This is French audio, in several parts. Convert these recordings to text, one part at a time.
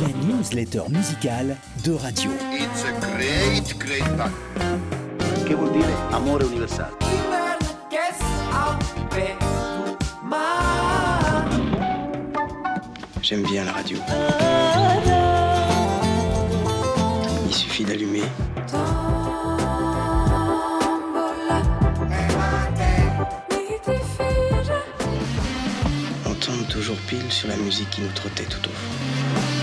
la newsletter musicale de radio. It's a great, great fun. Che vuol dire amore universale? J'aime bien la radio. Il suffit d'allumer. On tombe toujours pile sur la musique qui nous trottait tout au fond.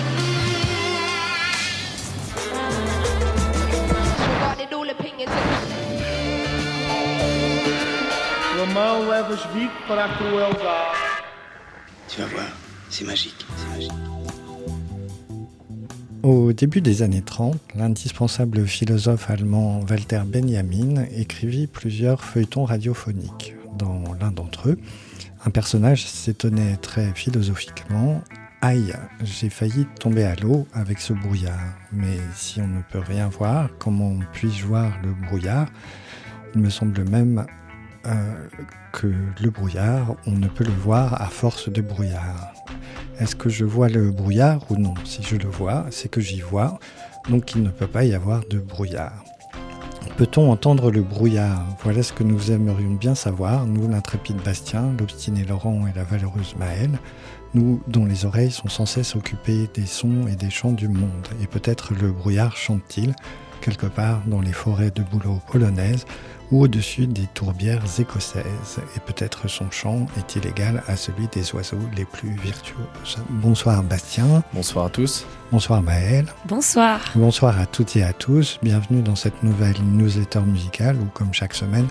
Romão levas bico para a crueldade. Tu vas voir, c'est magique, c'est magique. Au début des années 30, l'indispensable philosophe allemand Walter Benjamin écrivit plusieurs feuilletons radiophoniques. Dans l'un d'entre eux, un personnage s'étonnait très philosophiquement Aïe, j'ai failli tomber à l'eau avec ce brouillard. Mais si on ne peut rien voir, comment puis-je voir le brouillard? Il me semble même euh, que le brouillard, on ne peut le voir à force de brouillard. Est-ce que je vois le brouillard ou non? Si je le vois, c'est que j'y vois, donc il ne peut pas y avoir de brouillard. Peut-on entendre le brouillard? Voilà ce que nous aimerions bien savoir, nous l'intrépide Bastien, l'obstiné Laurent et la valeureuse Maëlle, nous dont les oreilles sont sans cesse occupées des sons et des chants du monde. Et peut-être le brouillard chante-t-il quelque part dans les forêts de bouleaux polonaises ou au-dessus des tourbières écossaises. Et peut-être son chant est-il égal à celui des oiseaux les plus virtuoses. Bonsoir Bastien. Bonsoir à tous. Bonsoir Maëlle. Bonsoir. Bonsoir à toutes et à tous. Bienvenue dans cette nouvelle newsletter musicale où, comme chaque semaine,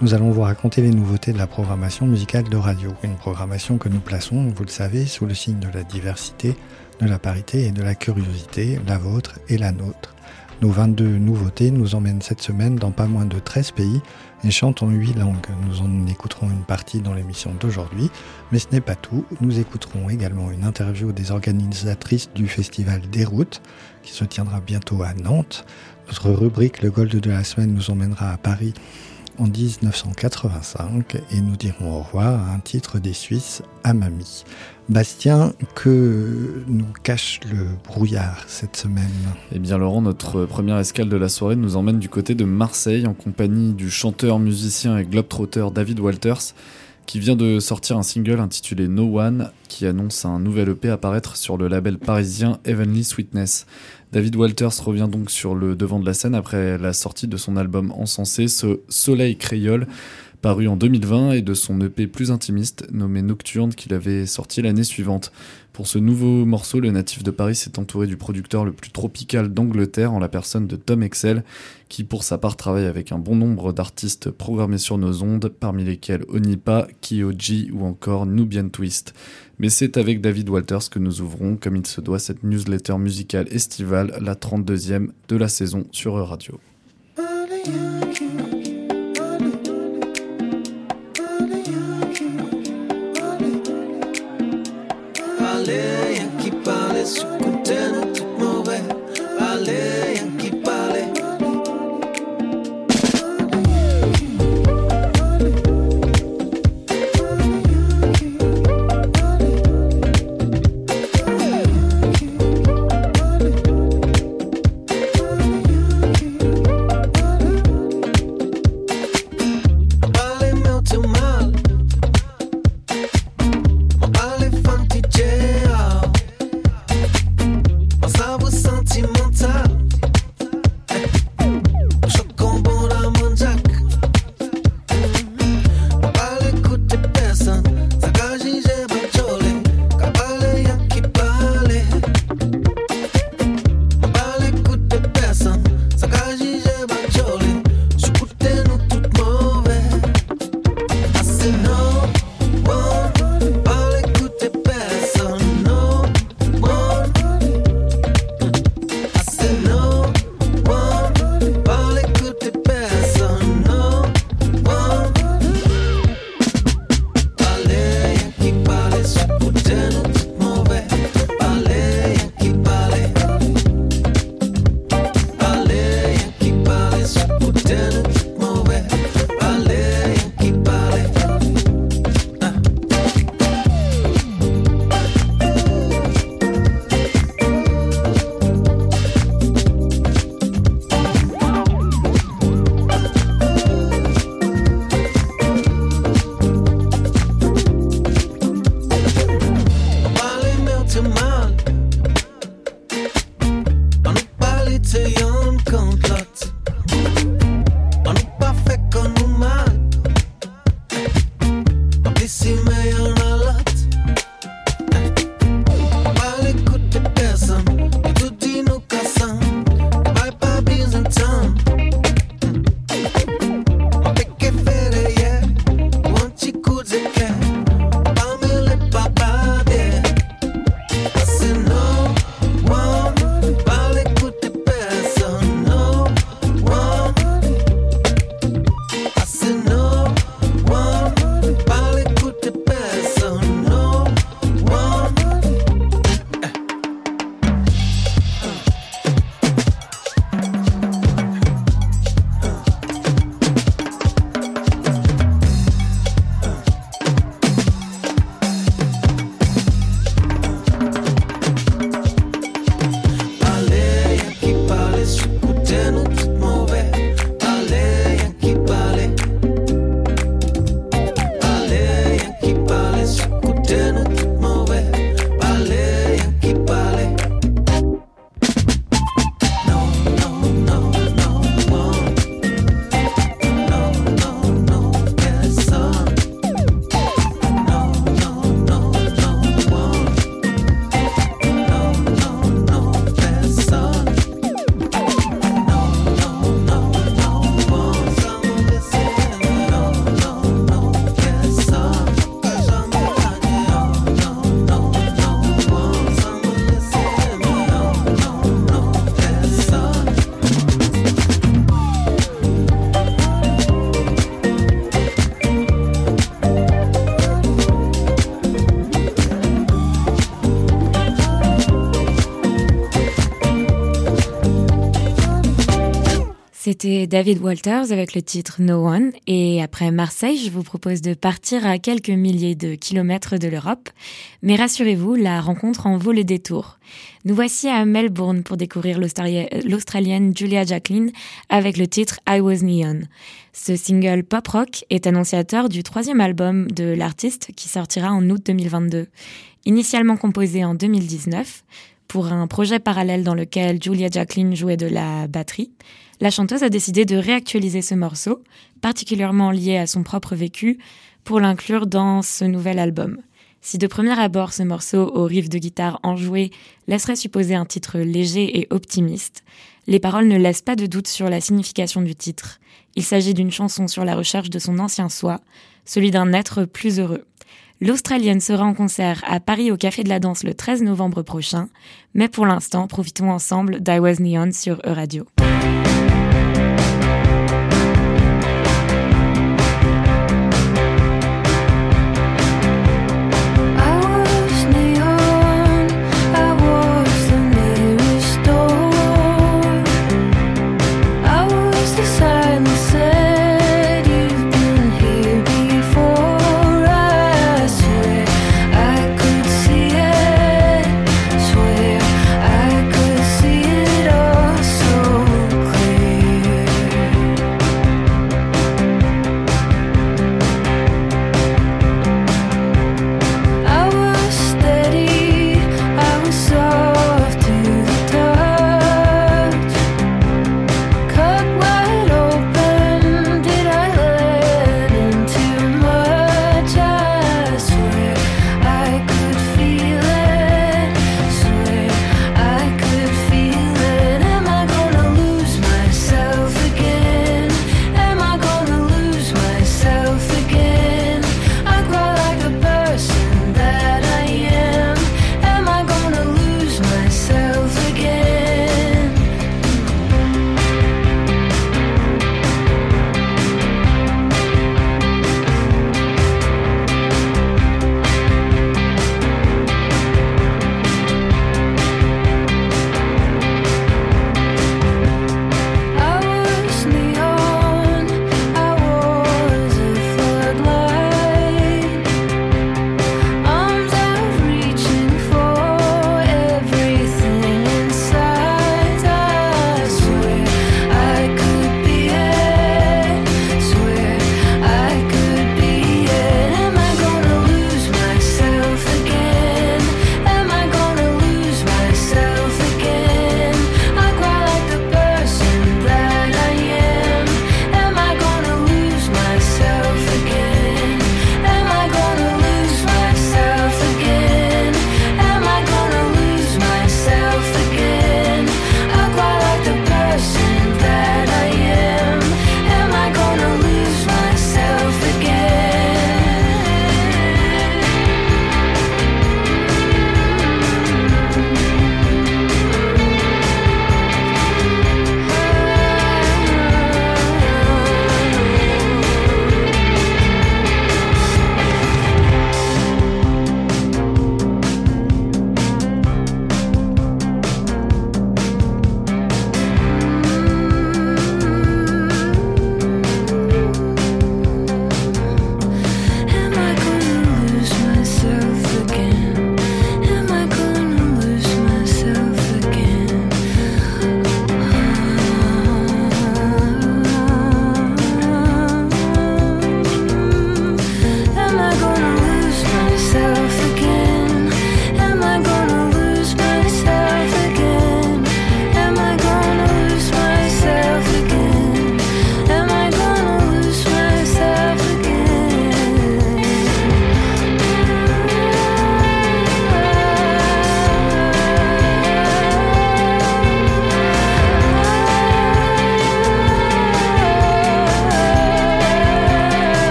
nous allons vous raconter les nouveautés de la programmation musicale de radio. Une programmation que nous plaçons, vous le savez, sous le signe de la diversité, de la parité et de la curiosité, la vôtre et la nôtre. Nos 22 nouveautés nous emmènent cette semaine dans pas moins de 13 pays et chantent en 8 langues. Nous en écouterons une partie dans l'émission d'aujourd'hui, mais ce n'est pas tout. Nous écouterons également une interview des organisatrices du festival Des Routes, qui se tiendra bientôt à Nantes. Notre rubrique Le Gold de la semaine nous emmènera à Paris en 1985 et nous dirons au revoir à un titre des Suisses, Amami. Bastien, que nous cache le brouillard cette semaine? Eh bien Laurent, notre première escale de la soirée nous emmène du côté de Marseille en compagnie du chanteur, musicien et globetrotter David Walters qui vient de sortir un single intitulé No One qui annonce un nouvel EP apparaître sur le label parisien Heavenly Sweetness. David Walters revient donc sur le devant de la scène après la sortie de son album encensé, ce Soleil Créole, paru en 2020, et de son EP plus intimiste, nommé Nocturne, qu'il avait sorti l'année suivante. Pour ce nouveau morceau, le natif de Paris s'est entouré du producteur le plus tropical d'Angleterre en la personne de Tom Excel, qui pour sa part travaille avec un bon nombre d'artistes programmés sur nos ondes, parmi lesquels Onipa, Kyoji ou encore Nubian Twist. Mais c'est avec David Walters que nous ouvrons, comme il se doit, cette newsletter musicale estivale, la 32e de la saison sur Radio. Parler, y'a qui C'était David Walters avec le titre No One. Et après Marseille, je vous propose de partir à quelques milliers de kilomètres de l'Europe. Mais rassurez-vous, la rencontre en vaut le détour. Nous voici à Melbourne pour découvrir l'Australienne Julia Jacqueline avec le titre I Was Neon. Ce single pop-rock est annonciateur du troisième album de l'artiste qui sortira en août 2022. Initialement composé en 2019, pour un projet parallèle dans lequel Julia Jacqueline jouait de la batterie, la chanteuse a décidé de réactualiser ce morceau, particulièrement lié à son propre vécu, pour l'inclure dans ce nouvel album. Si de premier abord ce morceau au riff de guitare enjoué laisserait supposer un titre léger et optimiste, les paroles ne laissent pas de doute sur la signification du titre. Il s'agit d'une chanson sur la recherche de son ancien soi, celui d'un être plus heureux. L'Australienne sera en concert à Paris au Café de la Danse le 13 novembre prochain, mais pour l'instant, profitons ensemble d'I Was Neon sur E-Radio.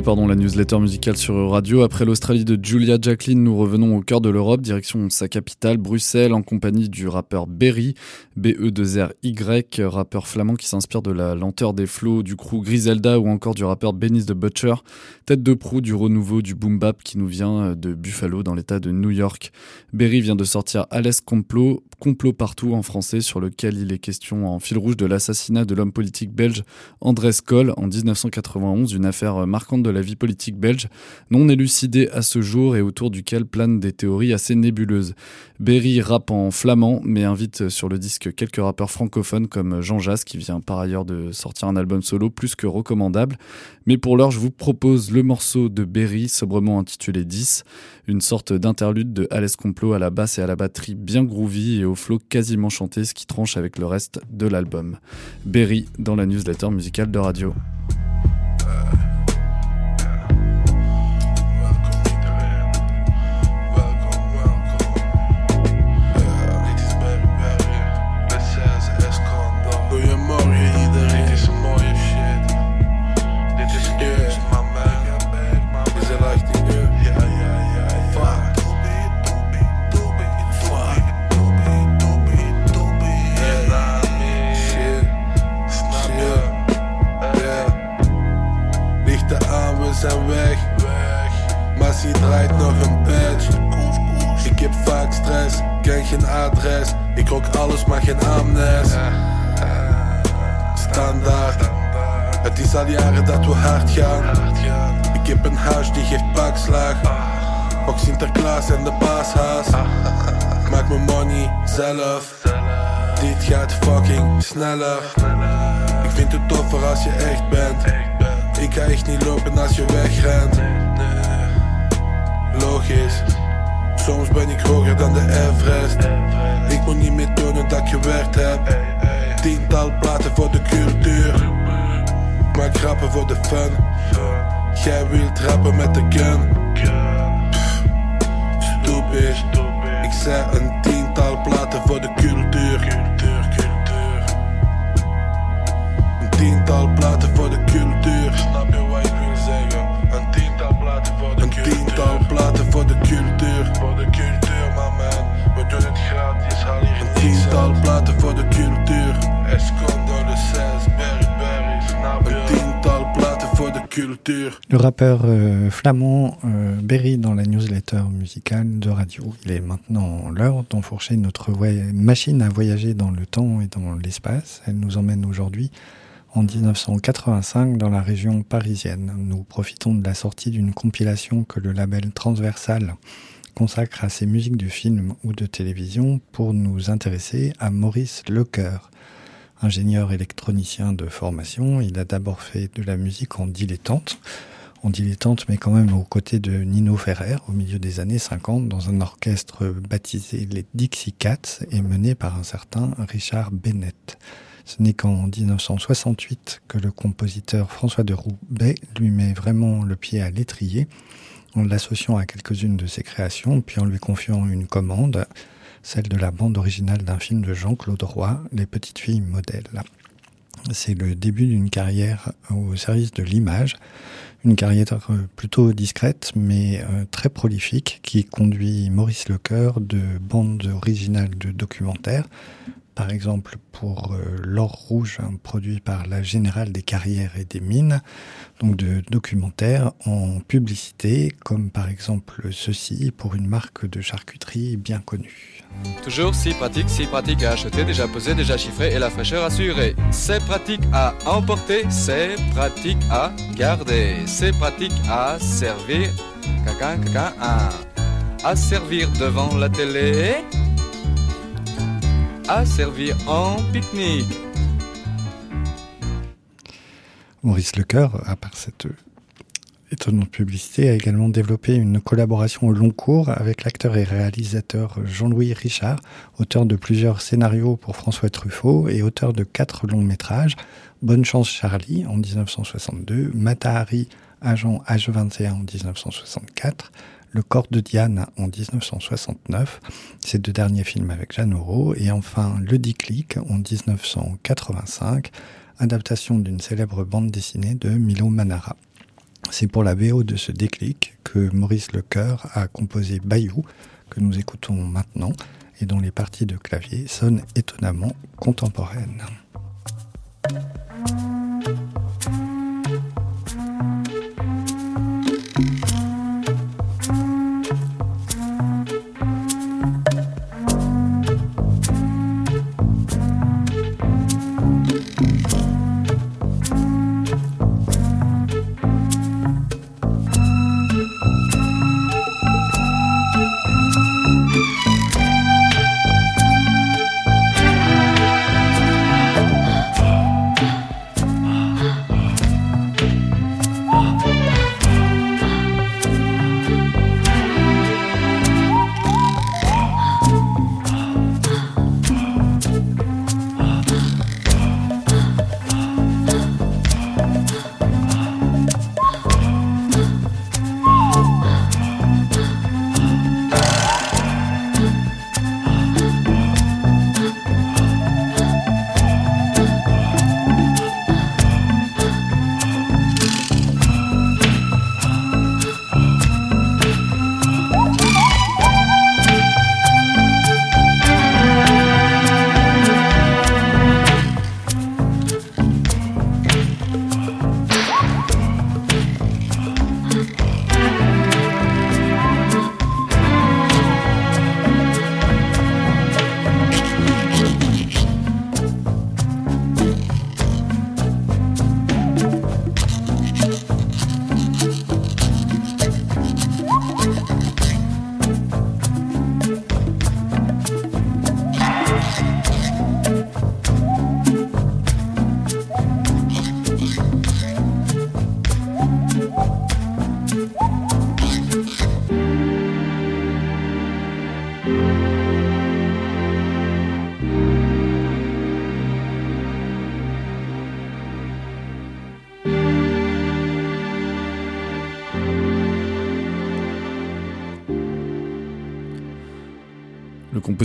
Pardon la newsletter musicale sur Radio. Après l'Australie de Julia Jacqueline, nous revenons au cœur de l'Europe, direction sa capitale, Bruxelles, en compagnie du rappeur Berry, B-E-2-R-Y, rappeur flamand qui s'inspire de la lenteur des flots du crew Griselda ou encore du rappeur Benny the Butcher, tête de proue du renouveau du boom bap qui nous vient de Buffalo dans l'état de New York. Berry vient de sortir Alès Complot, complot partout en français, sur lequel il est question en fil rouge de l'assassinat de l'homme politique belge André Skoll en 1991, une affaire marquante de la vie politique belge, non élucidée à ce jour et autour duquel planent des théories assez nébuleuses. Berry rappe en flamand, mais invite sur le disque quelques rappeurs francophones comme Jean Jass, qui vient par ailleurs de sortir un album solo plus que recommandable. Mais pour l'heure, je vous propose le morceau de Berry, sobrement intitulé 10, une sorte d'interlude de Alès Complot à la basse et à la batterie bien groovy et au flow quasiment chanté, ce qui tranche avec le reste de l'album. Berry dans la newsletter musicale de radio. Goedemorgen Draait nog een badge. Ik heb vaak stress, ken geen adres. Ik rook alles, maar geen amnes. Standaard. Het is al jaren dat we hard gaan. Ik heb een huis die geeft pakslag. Ook Sinterklaas en de paashaas. Maak mijn money zelf. Dit gaat fucking sneller. Ik vind het toffer als je echt bent. Ik ga echt niet lopen als je wegrent. Logisch. Soms ben ik hoger dan de Everest. Ik moet niet meer tonen dat ik gewerkt heb. Tiental platen voor de cultuur. Ik maak grappen voor de fun. Jij wilt rappen met de gun. Stupid. Ik zei een tiental platen voor de cultuur. Een tiental platen voor de cultuur. Voor de cultuur. Voor de cultuur, man, man. We doen het gratis, haal hier een tiental platen voor de cultuur. Escondo de 6, Berry Berry, snap je? Een tiental platen voor de cultuur. Le rappeur euh, flamand euh, Berry dans la newsletter musicale de radio. Il est maintenant l'heure d'enfourcher notre machine à voyager dans le temps et dans l'espace. Elle nous emmène aujourd'hui en 1985 dans la région parisienne. Nous profitons de la sortie d'une compilation que le label Transversal consacre à ses musiques de film ou de télévision pour nous intéresser à Maurice Lecoeur. Ingénieur électronicien de formation, il a d'abord fait de la musique en dilettante, en dilettante mais quand même aux côtés de Nino Ferrer au milieu des années 50 dans un orchestre baptisé les Dixie Cats et mené par un certain Richard Bennett. Ce n'est qu'en 1968 que le compositeur François de Roubaix lui met vraiment le pied à l'étrier en l'associant à quelques-unes de ses créations, puis en lui confiant une commande, celle de la bande originale d'un film de Jean-Claude Roy, Les petites filles modèles. C'est le début d'une carrière au service de l'image, une carrière plutôt discrète mais euh, très prolifique qui conduit Maurice Lecoeur de bandes originales de documentaires, par exemple pour euh, L'Or Rouge, produit par la Générale des Carrières et des Mines, donc de documentaires en publicité, comme par exemple ceci pour une marque de charcuterie bien connue. Toujours si pratique, si pratique à acheter, déjà posé, déjà chiffré et la fraîcheur assurée. C'est pratique à emporter, c'est pratique à garder, c'est pratique à servir, caca, caca, à servir devant la télé, à servir en pique-nique. Maurice Lecoeur, à part cette étonnante publicité, a également développé une collaboration au long cours avec l'acteur et réalisateur Jean-Louis Richard, auteur de plusieurs scénarios pour François Truffaut et auteur de quatre longs métrages, Bonne chance Charlie en 1962, Matahari, agent H21 en 1964, Le corps de Diane en 1969, ces deux derniers films avec Jeanne Moreau, et enfin Le déclic en 1985, adaptation d'une célèbre bande dessinée de Milo Manara. C'est pour la VO de ce déclic que Maurice Lecoeur a composé Bayou, que nous écoutons maintenant, et dont les parties de clavier sonnent étonnamment contemporaines.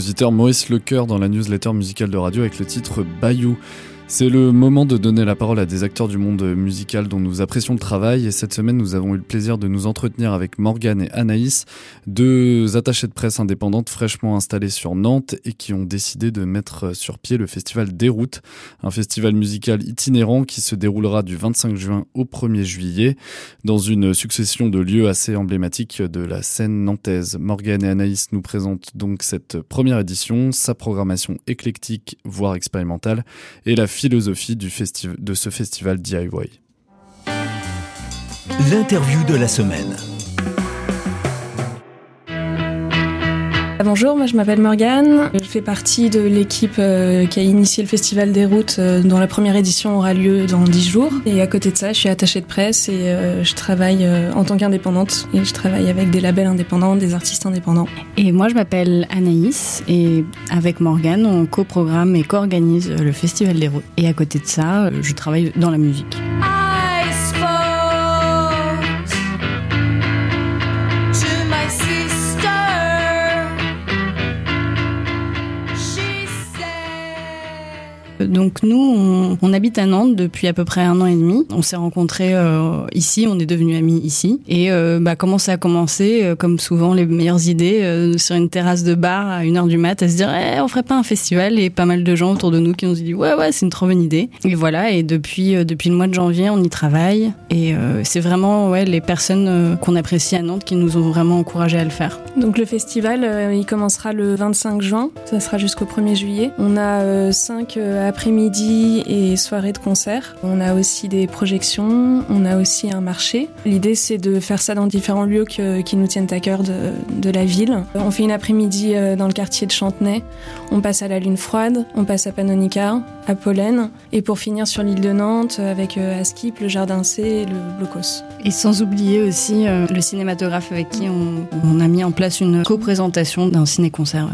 Compositeur Maurice Lecoeur dans la newsletter musicale de radio avec le titre Bayou. C'est le moment de donner la parole à des acteurs du monde musical dont nous apprécions le travail et cette semaine nous avons eu le plaisir de nous entretenir avec Morgane et Anaïs, deux attachés de presse indépendantes fraîchement installées sur Nantes et qui ont décidé de mettre sur pied le festival Déroute, un festival musical itinérant qui se déroulera du 25 juin au 1er juillet dans une succession de lieux assez emblématiques de la scène nantaise. Morgane et Anaïs nous présentent donc cette première édition, sa programmation éclectique voire expérimentale et la philosophie du de ce festival DIY. L'interview de la semaine. Bonjour, moi je m'appelle Morgane. Je fais partie de l'équipe euh, qui a initié le Festival des routes euh, dont la première édition aura lieu dans 10 jours. Et à côté de ça, je suis attachée de presse et euh, je travaille en tant qu'indépendante. Et je travaille avec des labels indépendants, des artistes indépendants. Et moi, je m'appelle Anaïs et avec Morgane, on coprogramme et co-organise le Festival des routes. Et à côté de ça, je travaille dans la musique. Donc nous, on, habite à Nantes depuis à peu près un an et demi. On s'est rencontrés euh, ici, on est devenus amis ici. Et euh, bah, comment ça a commencé euh, Comme souvent, les meilleures idées sur une terrasse de bar à une heure du mat, à se dire Eh, on ferait pas un festival Et pas mal de gens autour de nous qui nous ont dit ouais ouais, c'est une trop bonne idée. Et voilà. Et depuis depuis le mois de janvier, on y travaille. Et c'est vraiment ouais les personnes qu'on apprécie à Nantes qui nous ont vraiment encouragés à le faire. Donc le festival, il commencera le 25 juin, ça sera jusqu'au 1er juillet. On a 5 après-midi et soirées de concert. On a aussi des projections, on a aussi un marché. L'idée c'est de faire ça dans différents lieux qui nous tiennent à cœur de, la ville. On fait une après-midi euh, dans le quartier de Chantenay, on passe à la Lune Froide, on passe à Panonica, à Pollen, et pour finir sur l'île de Nantes avec euh, Askip, le Jardin C et le Blocos. Et sans oublier aussi euh, le cinématographe avec qui on, on a mis en place une co-présentation d'un ciné-concert.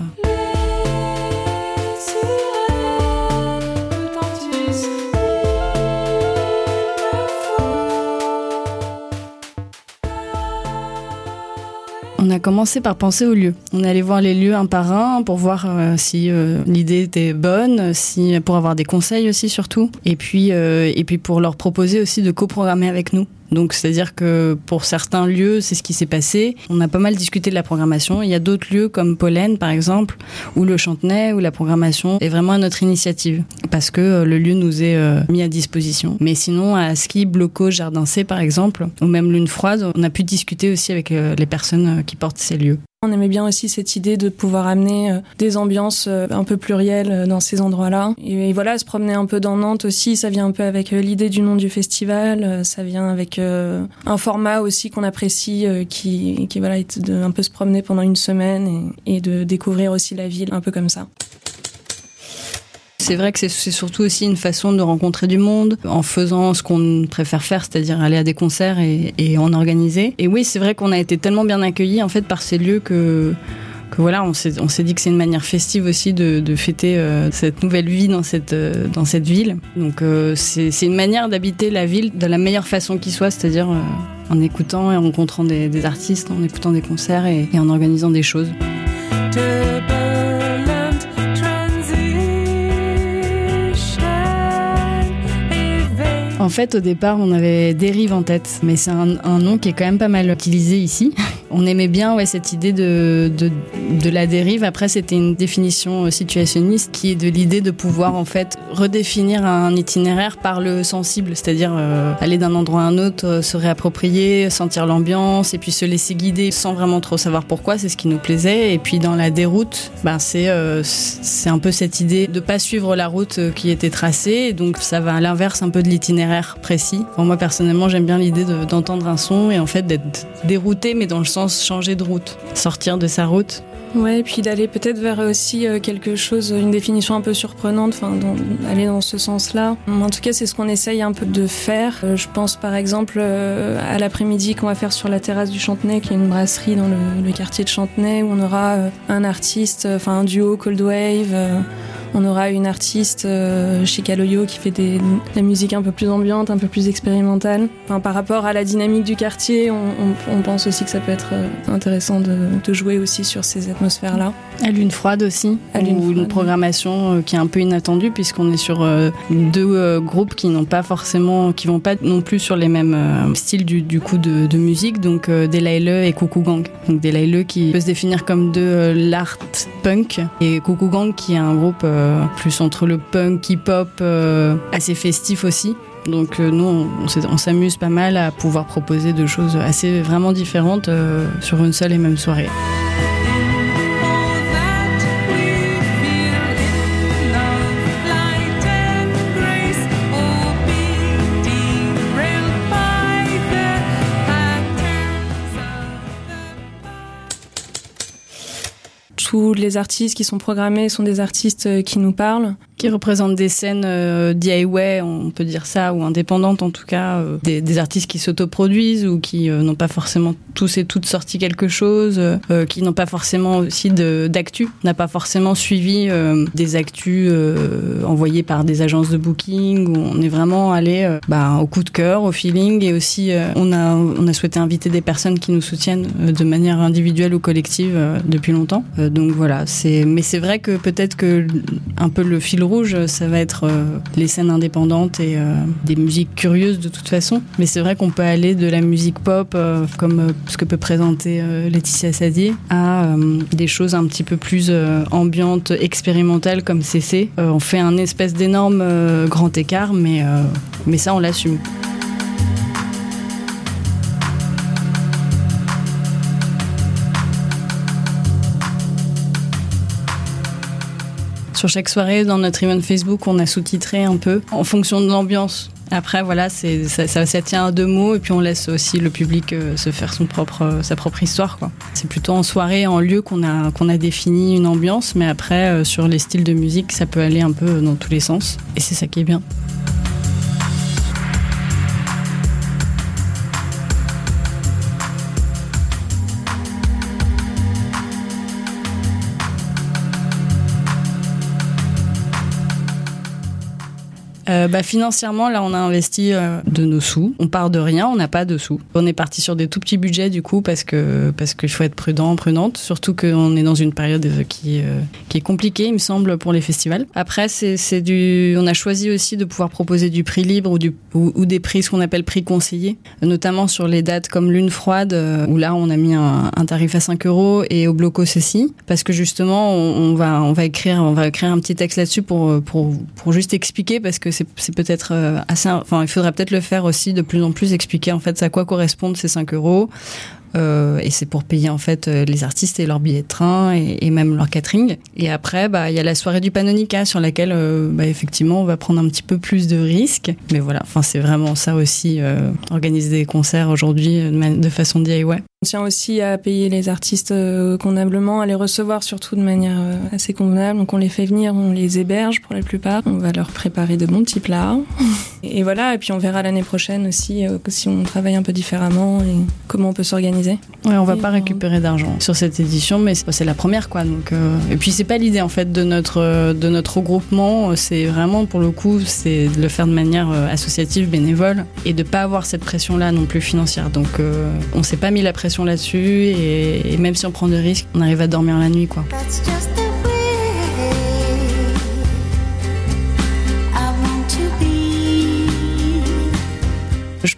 A commencé par penser aux lieux. On allait voir les lieux un par un pour voir euh, si euh, l'idée était bonne, si pour avoir des conseils aussi surtout, et puis euh, et puis pour leur proposer aussi de coprogrammer avec nous. Donc c'est-à-dire que pour certains lieux, c'est ce qui s'est passé. On a pas mal discuté de la programmation. Il y a d'autres lieux comme Pollen par exemple, où le Chantenay, où la programmation est vraiment à notre initiative, parce que euh, le lieu nous est euh, mis à disposition. Mais sinon, à Ski, Bloco, Jardin C par exemple, ou même Lune Froide, on a pu discuter aussi avec euh, les personnes qui portent ces lieux. On aimait bien aussi cette idée de pouvoir amener euh, des ambiances euh, un peu plurielles euh, dans ces endroits-là. Et, voilà, se promener un peu dans Nantes aussi, ça vient un peu avec l'idée du nom du festival, ça vient avec un format aussi qu'on apprécie, qui, qui voilà, est de un peu se promener pendant une semaine et, et de découvrir aussi la ville un peu comme ça. C'est vrai que c'est- surtout aussi une façon de rencontrer du monde en faisant ce qu'on préfère faire, c'est-à-dire aller à des concerts et, en organiser. Et oui, c'est vrai qu'on a été tellement bien accueillis en fait par ces lieux que voilà, on s'est dit que c'est une manière festive aussi de, fêter euh, cette nouvelle vie dans cette euh, ville. Donc euh, c'est une manière d'habiter la ville de la meilleure façon qui soit, c'est-à-dire en écoutant et en rencontrant des, artistes, en écoutant des concerts et en organisant des choses. En fait, au départ, on avait Dérive en tête, mais c'est un, nom qui est quand même pas mal utilisé ici. On aimait bien ouais, cette idée de, de, la dérive. Après, c'était une définition euh, situationniste qui est de l'idée de pouvoir en fait redéfinir un itinéraire par le sensible, c'est-à-dire euh, aller d'un endroit à un autre, euh, se réapproprier, sentir l'ambiance et puis se laisser guider sans vraiment trop savoir pourquoi. C'est ce qui nous plaisait. Et puis dans la déroute, ben, c'est un peu cette idée de pas suivre la route qui était tracée. Donc ça va à l'inverse un peu de l'itinéraire précis. Moi personnellement, j'aime bien l'idée de- d'entendre un son et en fait d'être dérouté, mais dans le sens changer de route, sortir de sa route. Ouais, et puis d'aller peut-être vers aussi euh, quelque chose, une définition un peu surprenante, enfin, aller dans ce sens-là. En tout cas, c'est ce qu'on essaye un peu de faire. Euh, je pense par exemple euh, à l'après-midi qu'on va faire sur la terrasse du Chantenay, qui est une brasserie dans le, quartier de Chantenay, où on aura un artiste, enfin un duo Cold Wave. On aura une artiste euh, chez Kaloyo qui fait des, de la musique un peu plus ambiante, un peu plus expérimentale. Enfin, par rapport à la dynamique du quartier, on, on- on pense aussi que ça peut être euh, intéressant de, de jouer aussi sur ces atmosphères-là. À Lune froide aussi, À Lune ou une programmation euh, qui est un peu inattendue puisqu'on est sur deux groupes qui n'ont pas forcément, qui vont pas non plus sur les mêmes styles du, du coup de, de musique, donc Delayle et Coucou Gang. Donc Delayle qui peut se définir comme de l'art punk et Coucou Gang qui est un groupe plus entre le punk, hip-hop, euh, assez festif aussi. Donc euh, nous, on, s'amuse pas mal à pouvoir proposer de choses assez vraiment différentes euh, sur une seule et même soirée. Tous les artistes qui sont programmés sont des artistes euh, qui nous parlent. Qui représentent des scènes euh, DIY, on peut dire ça, ou indépendantes en tout cas, euh, des, artistes qui s'autoproduisent ou qui euh, n'ont pas forcément tous et toutes sorti quelque chose, qui n'ont pas forcément aussi d'actu, n'a pas forcément suivi des actus envoyés par des agences de booking, on est vraiment allé bah, au coup de cœur, au feeling, et aussi on, a, souhaité inviter des personnes qui nous soutiennent de manière individuelle ou collective depuis longtemps. Donc voilà, mais c'est vrai que peut-être que un peu le fil rouge, ça va être euh, les scènes indépendantes et euh, des musiques curieuses de toute façon. Mais c'est vrai qu'on peut aller de la musique pop, euh, comme ce que peut présenter Laetitia Sadier, à des choses un petit peu plus ambiantes, expérimentales comme CC. On fait un espèce d'énorme grand écart, mais ça on l'assume. Sur chaque soirée, dans notre event Facebook, on a sous-titré un peu en fonction de l'ambiance. Après, voilà, ça, tient à deux mots et puis on laisse aussi le public euh, se faire son propre, euh, sa propre histoire. C'est plutôt en soirée, en lieu qu'on a, qu'on a défini une ambiance, mais après, euh, sur les styles de musique, ça peut aller un peu dans tous les sens. Et c'est ça qui est bien. Euh, bah, financièrement, là, on a investi euh, de nos sous. On part de rien, on n'a pas de sous. On est parti sur des tout petits budgets du coup parce que parce qu'il faut être prudent, prudente. Surtout qu'on est dans une période euh, qui euh, qui est compliquée, il me semble, pour les festivals. Après, c'est c'est du. On a choisi aussi de pouvoir proposer du prix libre ou du ou, des prix ce qu'on appelle prix conseillés, notamment sur les dates comme lune froide où là on a mis un, un tarif à 5 euros et au bloco ceci parce que justement on, on va on va écrire on va écrire un petit texte là-dessus pour pour pour juste expliquer parce que c'est peut-être euh, assez enfin il faudrait peut-être le faire aussi de plus en plus expliquer en fait à quoi correspondent ces 5 euros euh, et c'est pour payer en fait euh, les artistes et leurs billets de train et, et même leur catering. Et après, bah il y a la soirée du Panonica sur laquelle, euh, bah, effectivement, on va prendre un petit peu plus de risques. Mais voilà, enfin c'est vraiment ça aussi, euh, organiser des concerts aujourd'hui euh, de façon DIY. On tient aussi à payer les artistes euh, convenablement, à les recevoir surtout de manière euh, assez convenable. Donc on les fait venir, on les héberge pour la plupart. On va leur préparer de bons petits plats. Et voilà, et puis on verra l'année prochaine aussi euh, si on travaille un peu différemment et comment on peut s'organiser. Ouais, on va Et, pas euh, récupérer d'argent sur cette édition, mais c'est la première quoi. Donc euh, et puis c'est pas l'idée en fait de notre de notre regroupement. C'est vraiment pour le coup c'est de le faire de manière associative, bénévole, et de pas avoir cette pression là non plus financière. Donc euh, on s'est pas mis la pression là-dessus et, même si on prend des risques, on arrive à dormir la nuit quoi.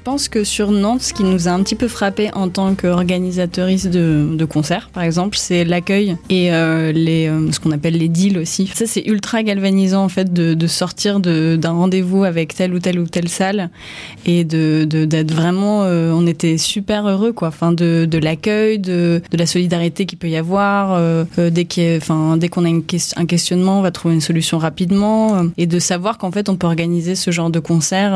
Pense que sur Nantes, ce qui nous a un petit peu frappé en tant qu'organisatrice de, de concerts, par exemple, c'est l'accueil et euh, euh, ce qu'on appelle les deals aussi. Ça, c'est ultra galvanisant en fait de, sortir d'un rendez-vous avec telle ou telle ou telle salle et d'être vraiment. euh, on était super heureux quoi. Enfin, de, l'accueil, de, la solidarité qu'il peut y avoir. dès qu'on a un questionnement, on va trouver une solution rapidement et de savoir qu'en fait, on peut organiser ce genre de concert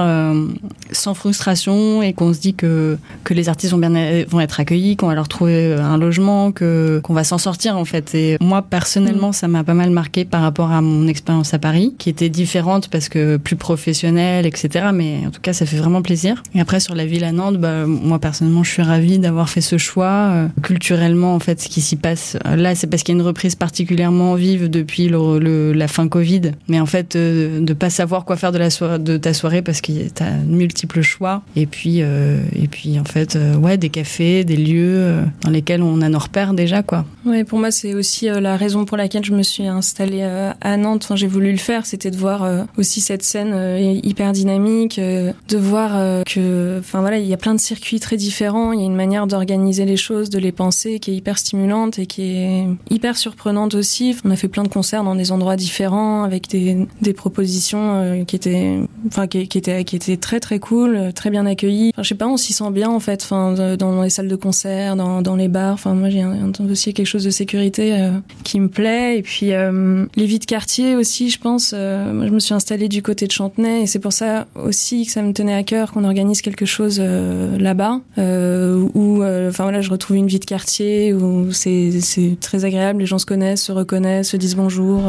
sans frustration et qu'on se dit que, que les artistes vont bien vont être accueillis, qu'on va leur trouver un logement, que qu'on va s'en sortir en fait. Et moi personnellement, ça m'a pas mal marqué par rapport à mon expérience à Paris, qui était différente parce que plus professionnelle, etc. Mais en tout cas, ça fait vraiment plaisir. Et après sur la ville à Nantes, bah, moi personnellement, je suis ravie d'avoir fait ce choix. Euh, culturellement, en fait, ce qui s'y passe euh, là, c'est parce qu'il y a une reprise particulièrement vive depuis le, le- la fin Covid. Mais en fait, euh, de pas savoir quoi faire de la soirée, de ta soirée parce que t'as multiples choix. Et puis, euh, et puis en fait, euh, ouais, des cafés, des lieux euh, dans lesquels on a nos repères déjà, quoi. Ouais, pour moi, c'est aussi la raison pour laquelle je me suis installée à Nantes. Enfin, j'ai voulu le faire, c'était de voir aussi cette scène hyper dynamique, de voir que, enfin voilà, il y a plein de circuits très différents. Il y a une manière d'organiser les choses, de les penser, qui est hyper stimulante et qui est hyper surprenante aussi. On a fait plein de concerts dans des endroits différents, avec des, des propositions qui étaient, enfin, qui, étaient, qui étaient très très cool, très bien accueillies. Enfin, je sais pas, on s'y sent bien en fait, enfin, dans les salles de concert, dans, dans les bars. Enfin, moi, j'ai aussi quelque chose de sécurité euh, qui me plaît. Et puis euh, les vies de quartier aussi, je pense. euh, moi, je me suis installée du côté de Chantenay et c'est pour ça aussi que ça me tenait à cœur qu'on organise quelque chose là-bas, où, enfin voilà, je retrouve une vie de quartier où c'est très agréable, les gens se connaissent, se reconnaissent, se disent bonjour.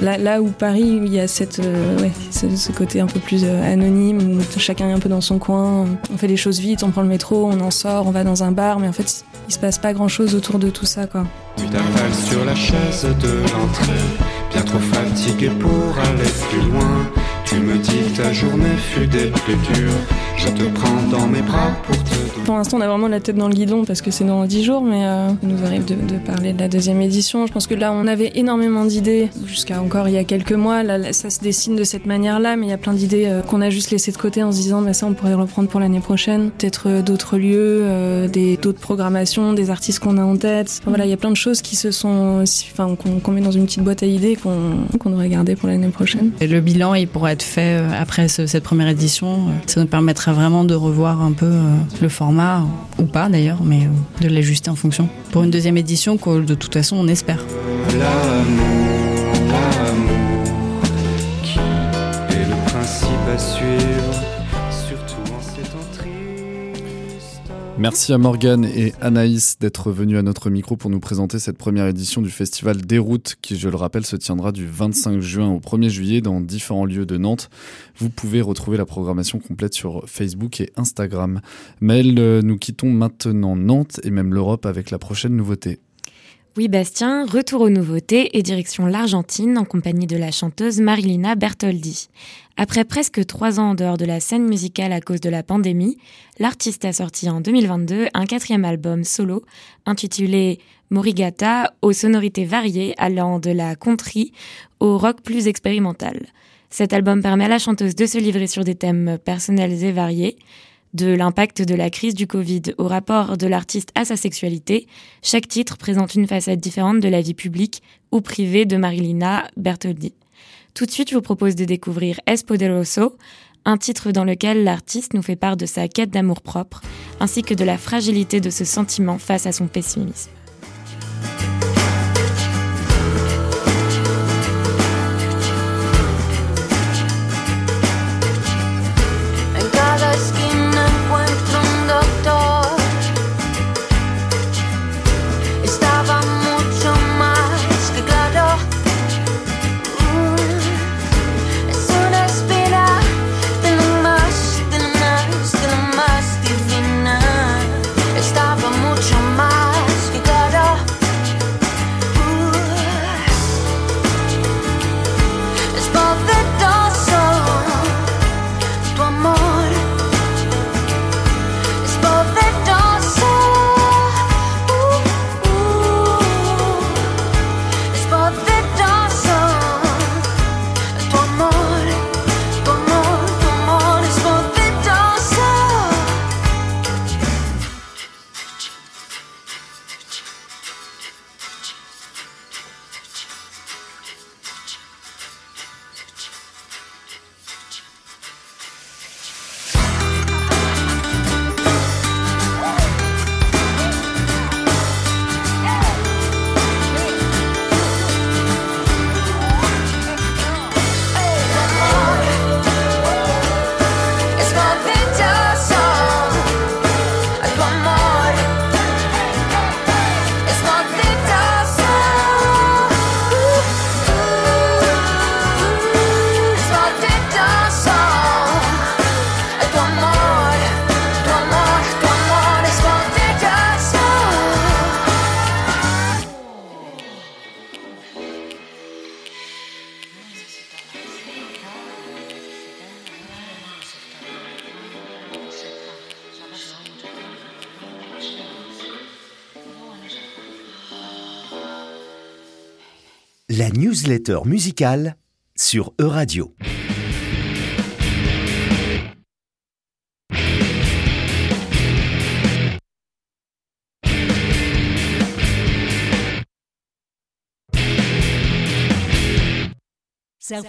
Là, où Paris, il y a cette, ouais, ce, ce côté un peu plus anonyme, où chacun est un peu dans son coin. On fait les choses vite, on prend le métro, on en sort, on va dans un bar, mais en fait, il se passe pas grand-chose autour de tout ça, quoi. Tu t'appelles sur la chaise de l'entrée, bien trop fatigué pour aller plus loin. Tu me dis que ta journée fut des plus dures. Je te prends dans mes bras pour te Pour l'instant, on a vraiment la tête dans le guidon parce que c'est dans 10 jours, mais euh, il nous arrive de, parler de la deuxième édition. Je pense que là, on avait énormément d'idées jusqu'à encore il y a quelques mois. Là, ça se dessine de cette manière-là, mais il y a plein d'idées euh, qu'on a juste laissées de côté en se disant, bah, ça, on pourrait reprendre pour l'année prochaine. Peut-être euh, d'autres lieux, euh, des d'autres programmations, des artistes qu'on a en tête. Voilà, il y a plein de choses qui se sont, enfin, qu'on met dans une petite boîte à idées qu'on qu'on devrait garder pour l'année prochaine. Et le bilan, il pourra être fait après ce- cette première édition. Ça nous permettra vraiment de revoir un peu le format, ou pas d'ailleurs, mais euh, de l'ajuster en fonction. Pour une deuxième édition, que de toute façon, on espère. Merci à Morgane et Anaïs d'être venus à notre micro pour nous présenter cette première édition du festival Déroute qui, je le rappelle, se tiendra du 25 juin au 1er juillet dans différents lieux de Nantes. Vous pouvez retrouver la programmation complète sur Facebook et Instagram. Maëlle, euh, nous quittons maintenant Nantes et même l'Europe avec la prochaine nouveauté. Oui, Bastien, retour aux nouveautés et direction l'Argentine en compagnie de la chanteuse Marilina Bertoldi. Après presque trois ans en dehors de la scène musicale à cause de la pandémie, l'artiste a sorti en 2022 un quatrième album solo intitulé Morigata aux sonorités variées allant de la country au rock plus expérimental. Cet album permet à la chanteuse de se livrer sur des thèmes personnels et variés, de l'impact de la crise du Covid au rapport de l'artiste à sa sexualité, chaque titre présente une facette différente de la vie publique ou privée de Marilina Bertoldi. Tout de suite, je vous propose de découvrir Es Poderoso, un titre dans lequel l'artiste nous fait part de sa quête d'amour propre, ainsi que de la fragilité de ce sentiment face à son pessimisme. La newsletter musicale sur Euradio. self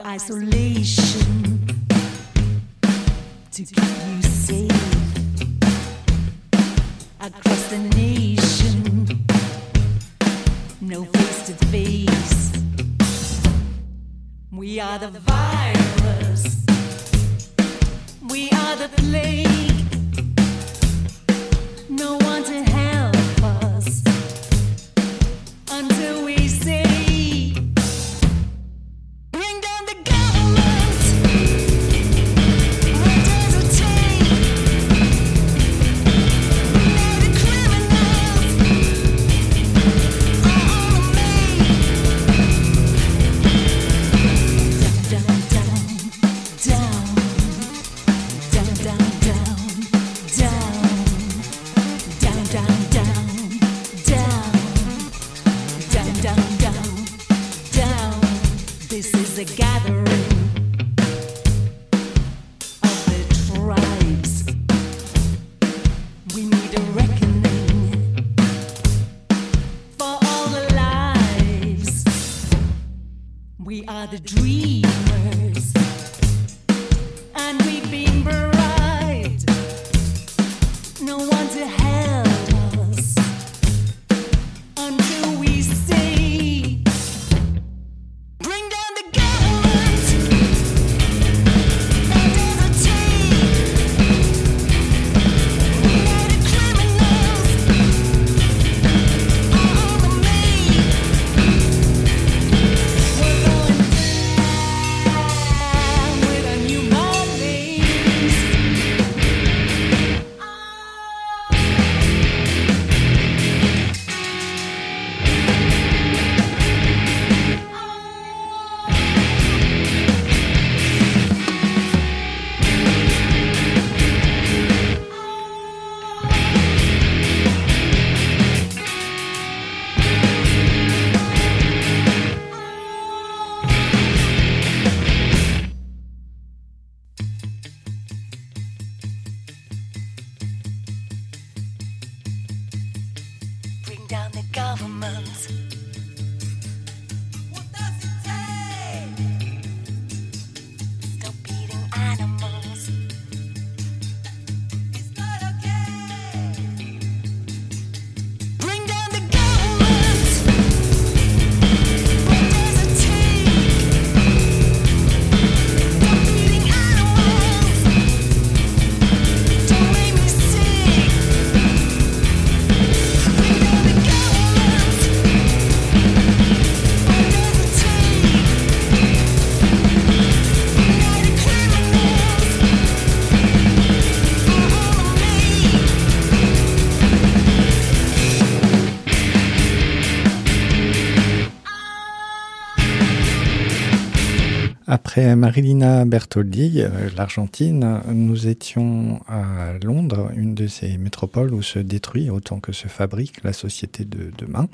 Après Marilina Bertoldi, euh, l'Argentine, nous étions à Londres, une de ces métropoles où se détruit autant que se fabrique la société de demain.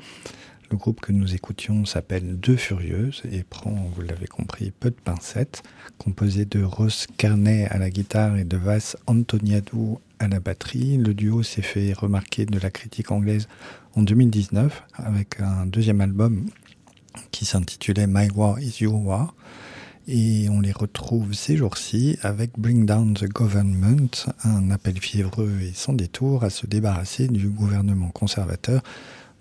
Le groupe que nous écoutions s'appelle Deux Furieuses et prend, vous l'avez compris, peu de pincettes, composé de Ross Carney à la guitare et de Vas Antoniadou à la batterie. Le duo s'est fait remarquer de la critique anglaise en 2019 avec un deuxième album qui s'intitulait My War is Your War. Et on les retrouve ces jours-ci avec Bring Down the Government, un appel fiévreux et sans détour à se débarrasser du gouvernement conservateur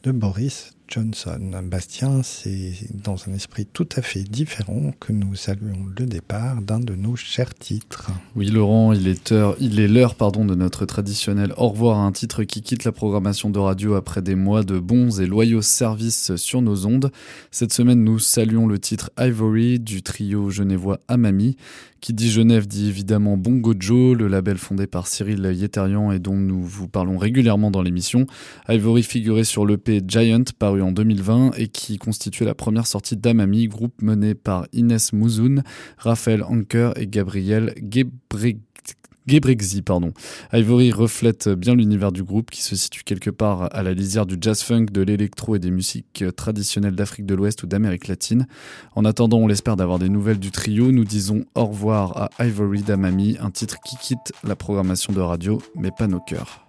de Boris Johnson. Bastien, c'est dans un esprit tout à fait différent que nous saluons le départ d'un de nos chers titres. Oui, Laurent, il est heure, il est l'heure, pardon, de notre traditionnel au revoir à un titre qui quitte la programmation de radio après des mois de bons et loyaux services sur nos ondes. Cette semaine, nous saluons le titre Ivory du trio genevois Amami. Qui dit Genève dit évidemment Bongo Joe, le label fondé par Cyril Yetarian et dont nous vous parlons régulièrement dans l'émission. Ivory figurait sur l'EP Giant paru en 2020 et qui constituait la première sortie d'Amami, groupe mené par Inès Mouzoun, Raphaël Anker et Gabriel Gebreg Gebrexy, pardon. Ivory reflète bien l'univers du groupe qui se situe quelque part à la lisière du jazz funk, de l'électro et des musiques traditionnelles d'Afrique de l'Ouest ou d'Amérique latine. En attendant, on l'espère d'avoir des nouvelles du trio. Nous disons au revoir à Ivory d'Amami, un titre qui quitte la programmation de radio, mais pas nos cœurs.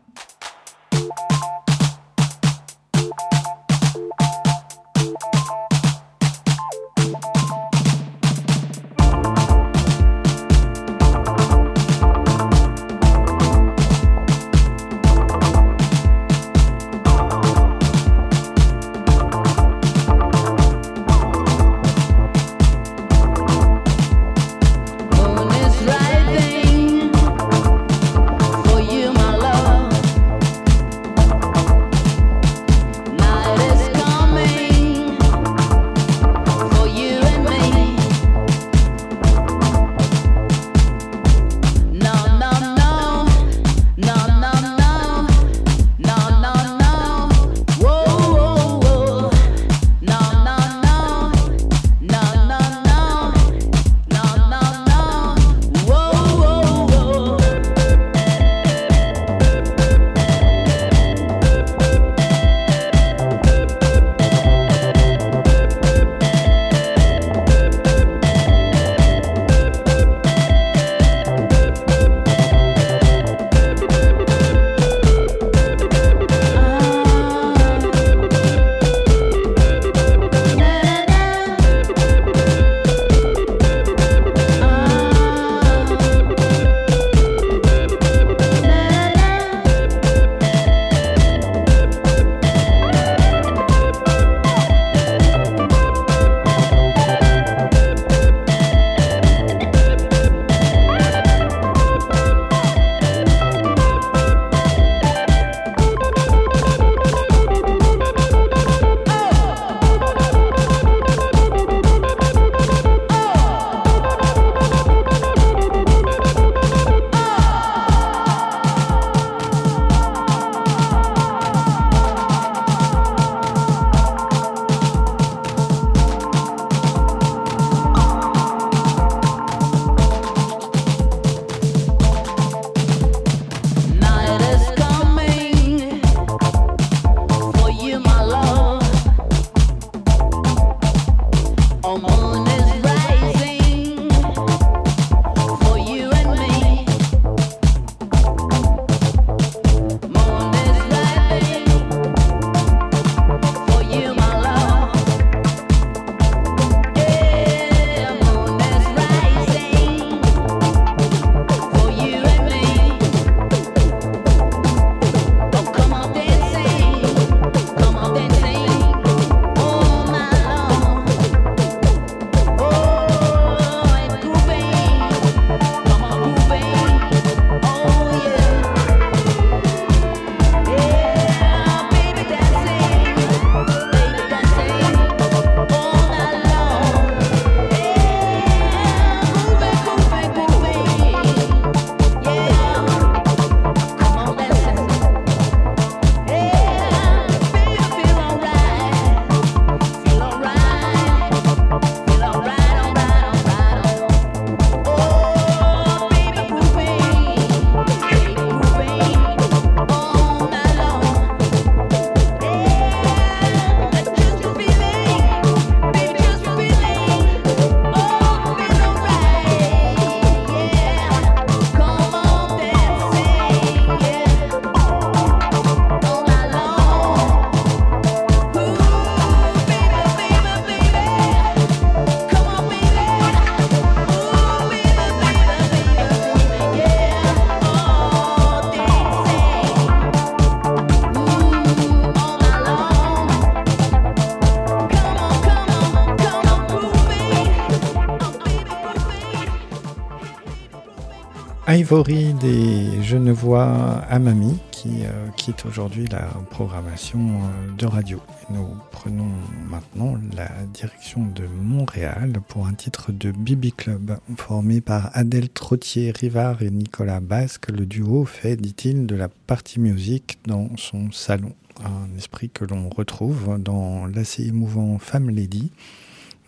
Ivory des Genevois Amami qui euh, quitte aujourd'hui la programmation euh, de radio. Nous prenons maintenant la direction de Montréal pour un titre de Bibi Club formé par Adèle Trottier-Rivard et Nicolas Basque. Le duo fait, dit-il, de la partie musique dans son salon. Un esprit que l'on retrouve dans l'assez émouvant Femme Lady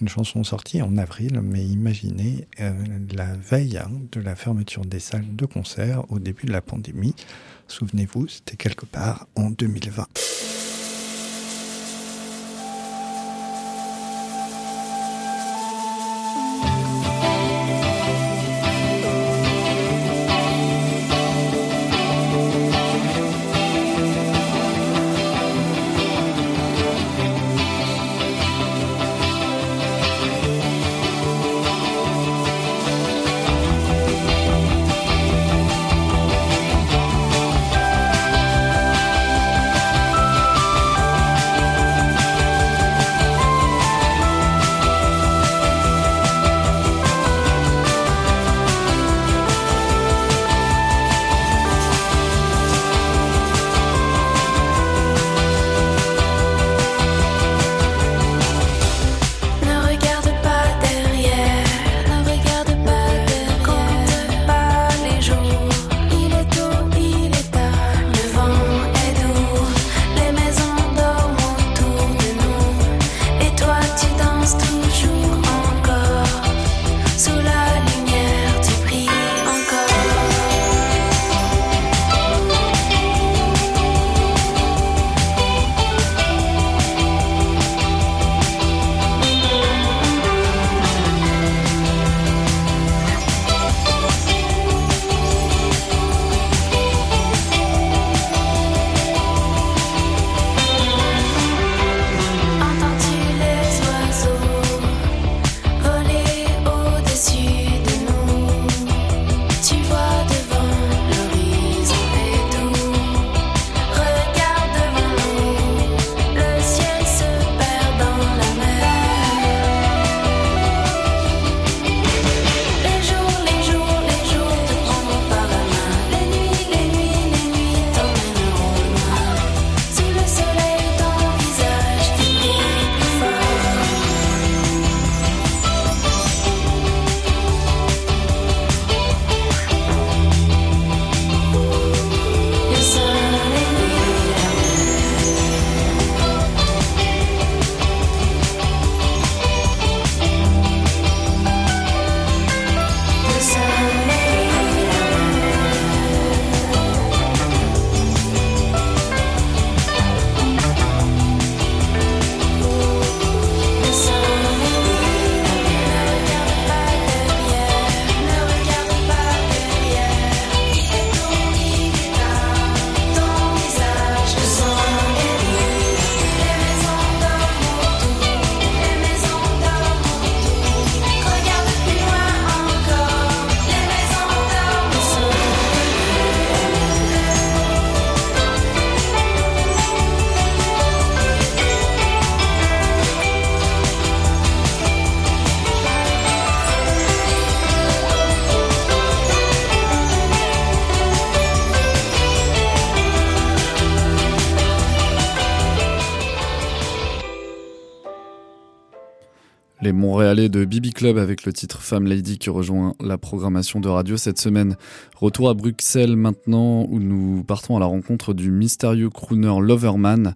une chanson sortie en avril, mais imaginez euh, la veille hein, de la fermeture des salles de concert au début de la pandémie. Souvenez-vous, c'était quelque part en 2020. Les Montréalais de Bibi Club avec le titre Femme Lady qui rejoint la programmation de radio cette semaine. Retour à Bruxelles maintenant où nous partons à la rencontre du mystérieux crooner Loverman,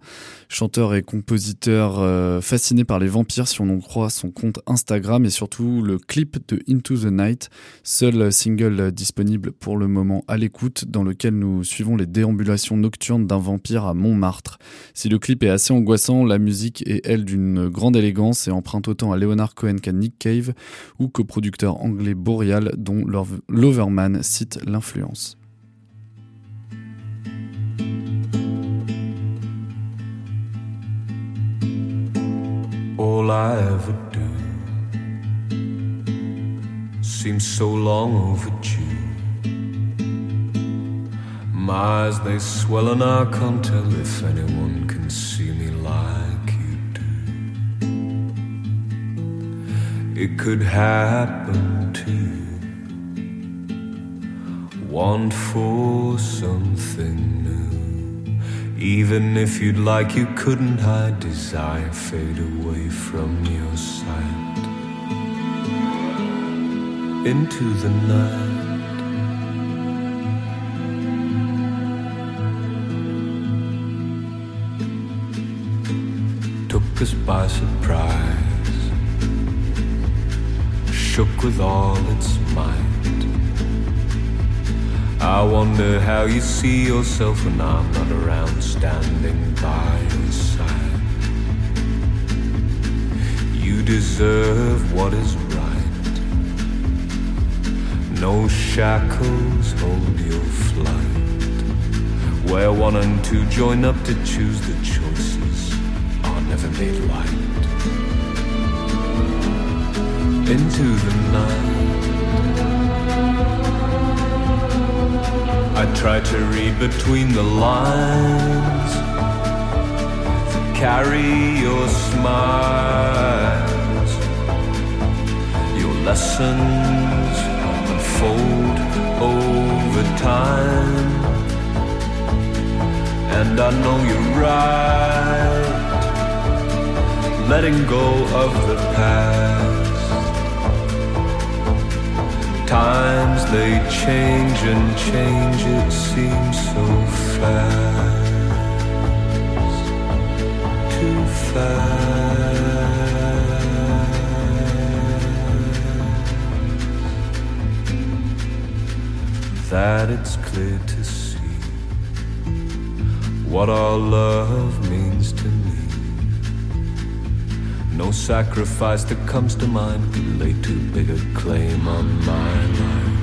chanteur et compositeur euh, fasciné par les vampires si on en croit son compte Instagram et surtout le clip de Into the Night, seul single disponible pour le moment à l'écoute dans lequel nous suivons les déambulations nocturnes d'un vampire à Montmartre. Si le clip est assez angoissant, la musique est elle d'une grande élégance et emprunte autant à Leonard Cohen Nick Cave ou qu'au producteur anglais Boreal dont Lov- Loverman cite l'influence. All I ever do seems so long overdue. My eyes they swell and I can't tell if anyone can see me like It could happen to you. want for something new. Even if you'd like, you couldn't hide desire fade away from your sight into the night. Took us by surprise, shook with all its might. I wonder how you see yourself when I'm not around, standing by your side. You deserve what is right. No shackles hold your flight. Where one and two join up to choose the choices are never made light. Into the night. I try to read between the lines that carry your smiles. Your lessons unfold over time. And I know you're right. Letting go of the past. Times they change and change, it seems so fast. Too fast. That it's clear to see what our love means to. No sacrifice that comes to mind could lay too big a claim on my life.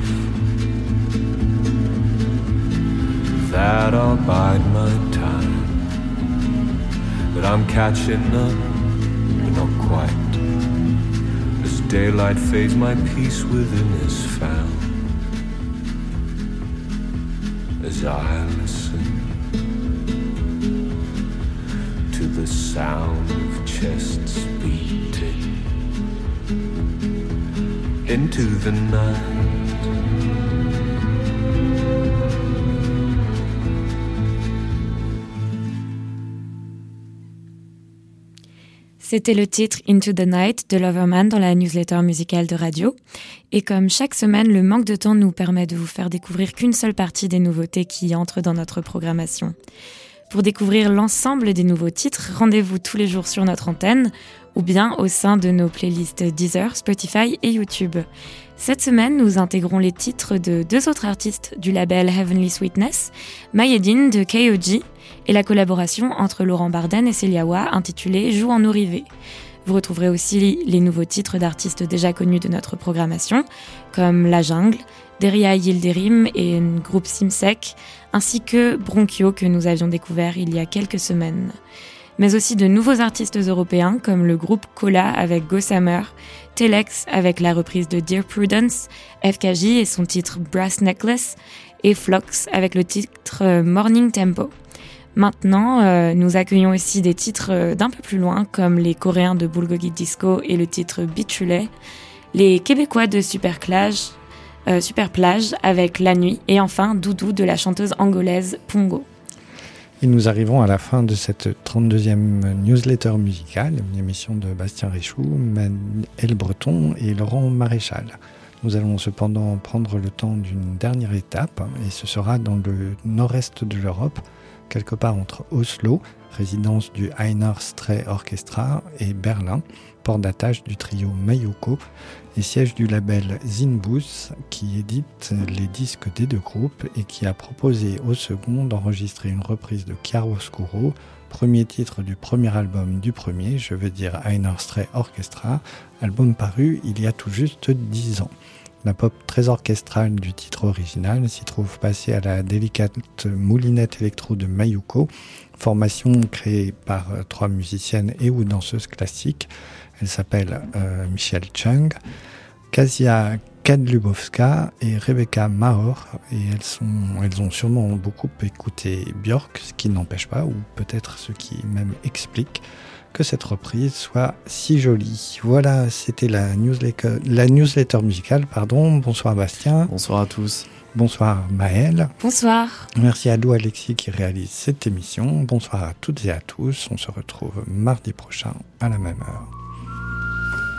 That I'll bide my time, but I'm catching up, but not quite. As daylight fades, my peace within is found. As I listen to the sound of C'était le titre Into the Night de Loverman dans la newsletter musicale de radio. Et comme chaque semaine, le manque de temps nous permet de vous faire découvrir qu'une seule partie des nouveautés qui entrent dans notre programmation. Pour découvrir l'ensemble des nouveaux titres, rendez-vous tous les jours sur notre antenne ou bien au sein de nos playlists Deezer, Spotify et YouTube. Cette semaine, nous intégrons les titres de deux autres artistes du label Heavenly Sweetness, Mayedine de KOG et la collaboration entre Laurent Barden et Celiawa intitulée Joue en nous rivés. Vous retrouverez aussi les nouveaux titres d'artistes déjà connus de notre programmation, comme La Jungle, Deria Yildirim et le groupe Simsek, ainsi que Bronchio que nous avions découvert il y a quelques semaines. Mais aussi de nouveaux artistes européens comme le groupe Cola avec Gossamer, Telex avec la reprise de Dear Prudence, FKJ et son titre Brass Necklace, et Flox avec le titre Morning Tempo. Maintenant, euh, nous accueillons aussi des titres d'un peu plus loin, comme les Coréens de Bulgogi Disco et le titre Bichulet, les Québécois de Superplage, euh, Superplage avec La Nuit, et enfin Doudou de la chanteuse angolaise Pongo. Et nous arrivons à la fin de cette 32e newsletter musicale, une émission de Bastien Richoux, El Breton et Laurent Maréchal. Nous allons cependant prendre le temps d'une dernière étape, et ce sera dans le nord-est de l'Europe, quelque part entre Oslo, résidence du Einar Stray Orchestra, et Berlin, port d'attache du trio Mayuko, et siège du label Zinbus, qui édite les disques des deux groupes et qui a proposé au second d'enregistrer une reprise de Chiaroscuro, premier titre du premier album du premier, je veux dire Einar Stray Orchestra, album paru il y a tout juste 10 ans. La pop très orchestrale du titre original s'y trouve passée à la délicate moulinette électro de Mayuko, formation créée par trois musiciennes et ou danseuses classiques. Elle s'appelle euh, Michelle Chung, Kasia Kadlubowska et Rebecca Mahor. Et elles, sont, elles ont sûrement beaucoup écouté Björk, ce qui n'empêche pas, ou peut-être ce qui même explique, que cette reprise soit si jolie. Voilà, c'était la newsletter, la newsletter musicale. Pardon. Bonsoir Bastien. Bonsoir à tous. Bonsoir Maëlle. Bonsoir. Merci à Lou Alexis qui réalise cette émission. Bonsoir à toutes et à tous. On se retrouve mardi prochain à la même heure.